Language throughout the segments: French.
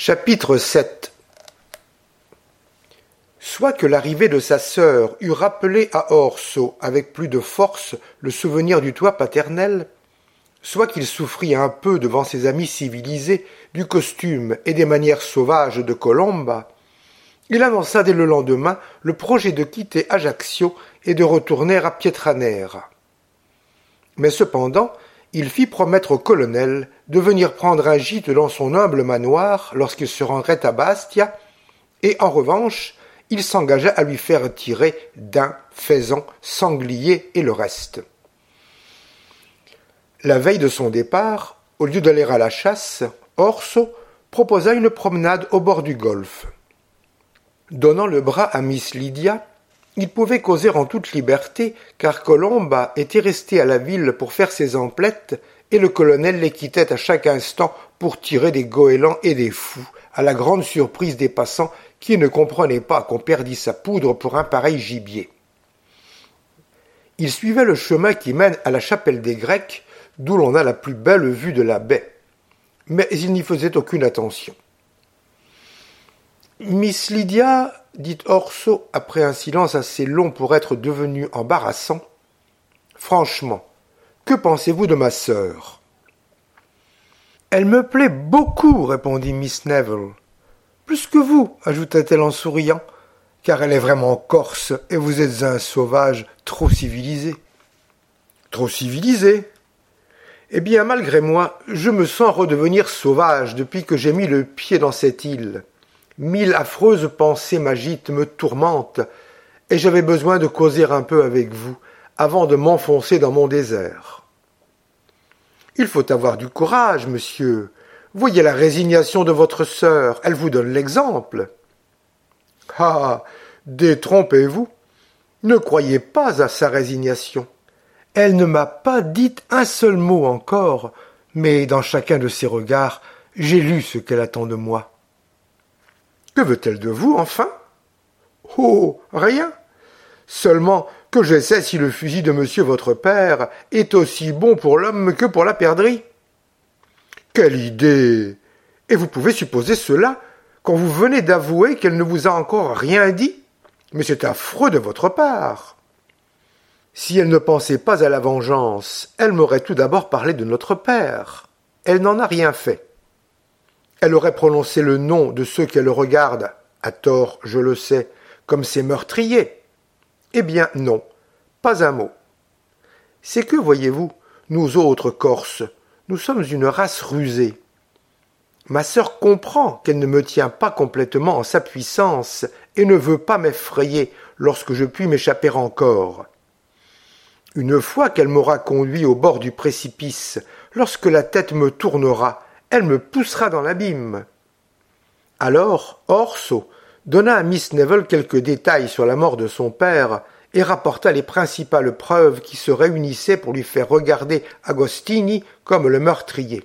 Chapitre 7 Soit que l'arrivée de sa sœur eût rappelé à Orso avec plus de force le souvenir du toit paternel, soit qu'il souffrit un peu devant ses amis civilisés du costume et des manières sauvages de Colomba, il avança dès le lendemain le projet de quitter Ajaccio et de retourner à Pietranera. Mais cependant, il fit promettre au colonel de venir prendre un gîte dans son humble manoir lorsqu'il se rendrait à Bastia, et en revanche, il s'engagea à lui faire tirer d'un faisan, sanglier et le reste. La veille de son départ, au lieu d'aller à la chasse, Orso proposa une promenade au bord du golfe. Donnant le bras à Miss Lydia, il pouvait causer en toute liberté, car Colomba était resté à la ville pour faire ses emplettes, et le colonel les quittait à chaque instant pour tirer des goélands et des fous, à la grande surprise des passants qui ne comprenaient pas qu'on perdît sa poudre pour un pareil gibier. Il suivait le chemin qui mène à la chapelle des Grecs, d'où l'on a la plus belle vue de la baie. Mais il n'y faisait aucune attention. Miss Lydia, dit Orso après un silence assez long pour être devenu embarrassant, franchement, que pensez-vous de ma sœur? Elle me plaît beaucoup, répondit Miss Neville. Plus que vous, ajouta-t-elle en souriant, car elle est vraiment corse et vous êtes un sauvage trop civilisé. Trop civilisé? Eh bien, malgré moi, je me sens redevenir sauvage depuis que j'ai mis le pied dans cette île. Mille affreuses pensées m'agitent, me tourmentent, et j'avais besoin de causer un peu avec vous avant de m'enfoncer dans mon désert. Il faut avoir du courage, monsieur. Voyez la résignation de votre sœur, elle vous donne l'exemple. Ah. Détrompez-vous. Ne croyez pas à sa résignation. Elle ne m'a pas dit un seul mot encore, mais dans chacun de ses regards, j'ai lu ce qu'elle attend de moi. Que veut-elle de vous, enfin? Oh. Rien. Seulement que je sais si le fusil de monsieur votre père est aussi bon pour l'homme que pour la perdrix. Quelle idée. Et vous pouvez supposer cela quand vous venez d'avouer qu'elle ne vous a encore rien dit? Mais c'est affreux de votre part. Si elle ne pensait pas à la vengeance, elle m'aurait tout d'abord parlé de notre père. Elle n'en a rien fait. Elle aurait prononcé le nom de ceux qu'elle regarde, à tort, je le sais, comme ses meurtriers. Eh bien non, pas un mot. C'est que, voyez-vous, nous autres Corses, nous sommes une race rusée. Ma sœur comprend qu'elle ne me tient pas complètement en sa puissance et ne veut pas m'effrayer lorsque je puis m'échapper encore. Une fois qu'elle m'aura conduit au bord du précipice, lorsque la tête me tournera, elle me poussera dans l'abîme. Alors Orso donna à Miss Neville quelques détails sur la mort de son père et rapporta les principales preuves qui se réunissaient pour lui faire regarder Agostini comme le meurtrier.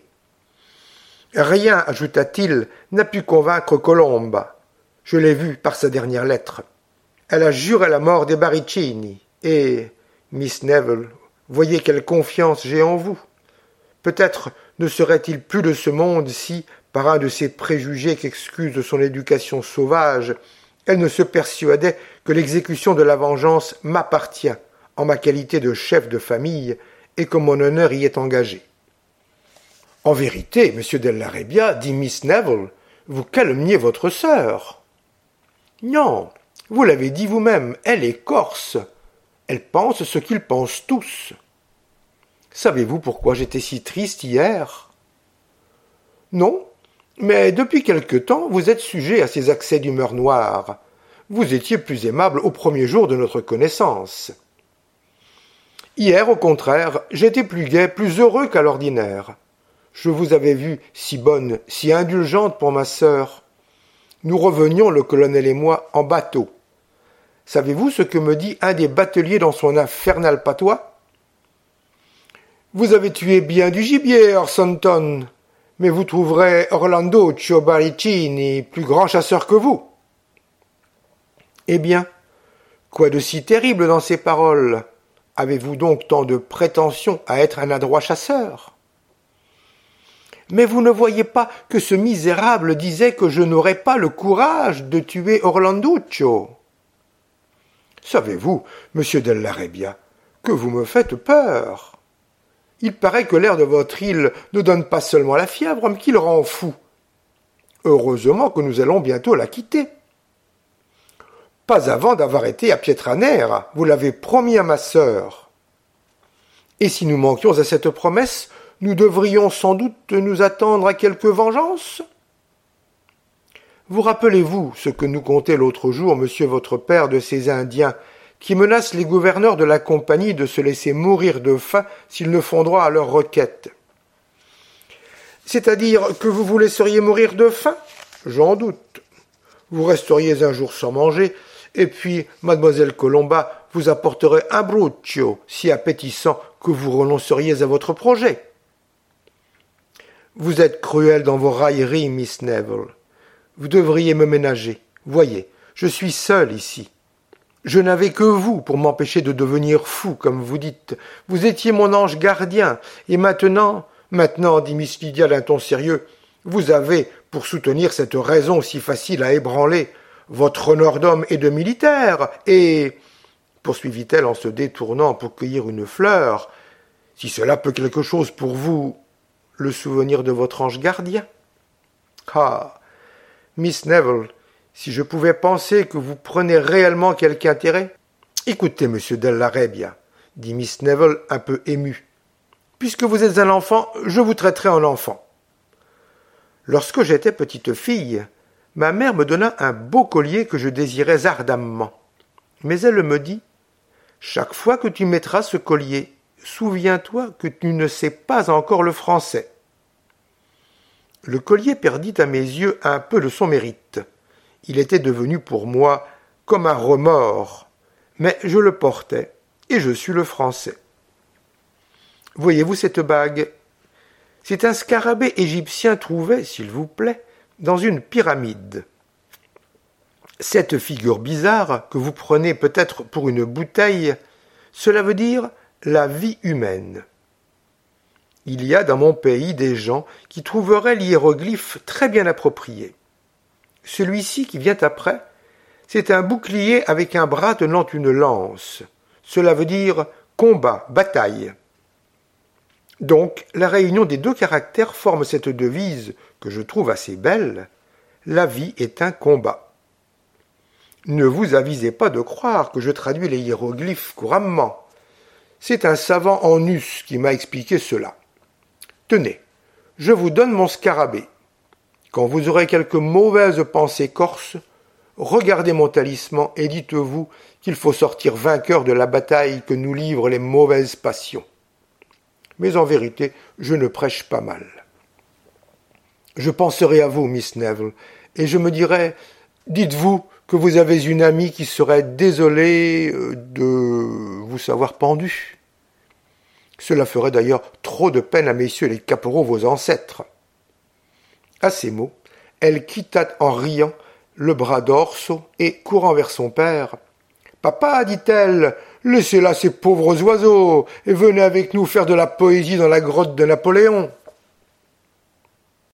Rien, ajouta-t-il, n'a pu convaincre Colomba. Je l'ai vu par sa dernière lettre. Elle a juré la mort des Baricini. Et, Miss Neville, voyez quelle confiance j'ai en vous. Peut-être ne serait-il plus de ce monde si, par un de ces préjugés qu'excuse son éducation sauvage, elle ne se persuadait que l'exécution de la vengeance m'appartient en ma qualité de chef de famille et que mon honneur y est engagé? En vérité, monsieur Della dit Miss Neville, vous calomniez votre sœur. Non, vous l'avez dit vous-même, elle est corse. Elle pense ce qu'ils pensent tous. Savez-vous pourquoi j'étais si triste hier? Non, mais depuis quelque temps vous êtes sujet à ces accès d'humeur noire. Vous étiez plus aimable au premier jour de notre connaissance. Hier, au contraire, j'étais plus gai, plus heureux qu'à l'ordinaire. Je vous avais vue si bonne, si indulgente pour ma sœur. Nous revenions, le colonel et moi, en bateau. Savez-vous ce que me dit un des bateliers dans son infernal patois? Vous avez tué bien du gibier, Orsonton, mais vous trouverez Orlando Ciobaricini plus grand chasseur que vous. Eh bien, quoi de si terrible dans ces paroles? Avez-vous donc tant de prétention à être un adroit chasseur? Mais vous ne voyez pas que ce misérable disait que je n'aurais pas le courage de tuer Orlanduccio. Savez-vous, monsieur Della que vous me faites peur? Il paraît que l'air de votre île ne donne pas seulement la fièvre, mais qu'il rend fou. Heureusement que nous allons bientôt la quitter. Pas avant d'avoir été à Pietranera, vous l'avez promis à ma sœur. Et si nous manquions à cette promesse, nous devrions sans doute nous attendre à quelque vengeance Vous rappelez-vous ce que nous contait l'autre jour monsieur votre père de ces Indiens qui menacent les gouverneurs de la compagnie de se laisser mourir de faim s'ils ne font droit à leurs requêtes C'est-à-dire que vous vous laisseriez mourir de faim? J'en doute. Vous resteriez un jour sans manger, et puis mademoiselle Colomba vous apporterait un bruccio si appétissant que vous renonceriez à votre projet. Vous êtes cruelle dans vos railleries, Miss Neville. Vous devriez me ménager. Voyez, je suis seul ici. Je n'avais que vous pour m'empêcher de devenir fou, comme vous dites. Vous étiez mon ange gardien, et maintenant, maintenant, dit Miss Lydia d'un ton sérieux, vous avez, pour soutenir cette raison si facile à ébranler, votre honneur d'homme et de militaire, et poursuivit-elle en se détournant pour cueillir une fleur, si cela peut quelque chose pour vous, le souvenir de votre ange gardien. Ah. Miss Neville, si je pouvais penser que vous prenez réellement quelque intérêt. Écoutez, monsieur Della dit Miss Neville un peu émue. Puisque vous êtes un enfant, je vous traiterai en enfant. Lorsque j'étais petite fille, ma mère me donna un beau collier que je désirais ardemment. Mais elle me dit Chaque fois que tu mettras ce collier, souviens-toi que tu ne sais pas encore le français. Le collier perdit à mes yeux un peu de son mérite. Il était devenu pour moi comme un remords, mais je le portais, et je suis le français. Voyez-vous cette bague? C'est un scarabée égyptien trouvé, s'il vous plaît, dans une pyramide. Cette figure bizarre, que vous prenez peut-être pour une bouteille, cela veut dire la vie humaine. Il y a dans mon pays des gens qui trouveraient l'hiéroglyphe très bien approprié. Celui-ci qui vient après, c'est un bouclier avec un bras tenant une lance. Cela veut dire combat, bataille. Donc, la réunion des deux caractères forme cette devise que je trouve assez belle. La vie est un combat. Ne vous avisez pas de croire que je traduis les hiéroglyphes couramment. C'est un savant en us qui m'a expliqué cela. Tenez, je vous donne mon scarabée. Quand vous aurez quelques mauvaises pensées corses, regardez mon talisman et dites-vous qu'il faut sortir vainqueur de la bataille que nous livrent les mauvaises passions. Mais en vérité, je ne prêche pas mal. Je penserai à vous, Miss Neville, et je me dirai Dites-vous que vous avez une amie qui serait désolée euh, de vous savoir pendu. Cela ferait d'ailleurs trop de peine à messieurs les caporaux vos ancêtres. À ces mots, elle quitta en riant le bras d'Orso et, courant vers son père, Papa, dit-elle, laissez là ces pauvres oiseaux et venez avec nous faire de la poésie dans la grotte de Napoléon.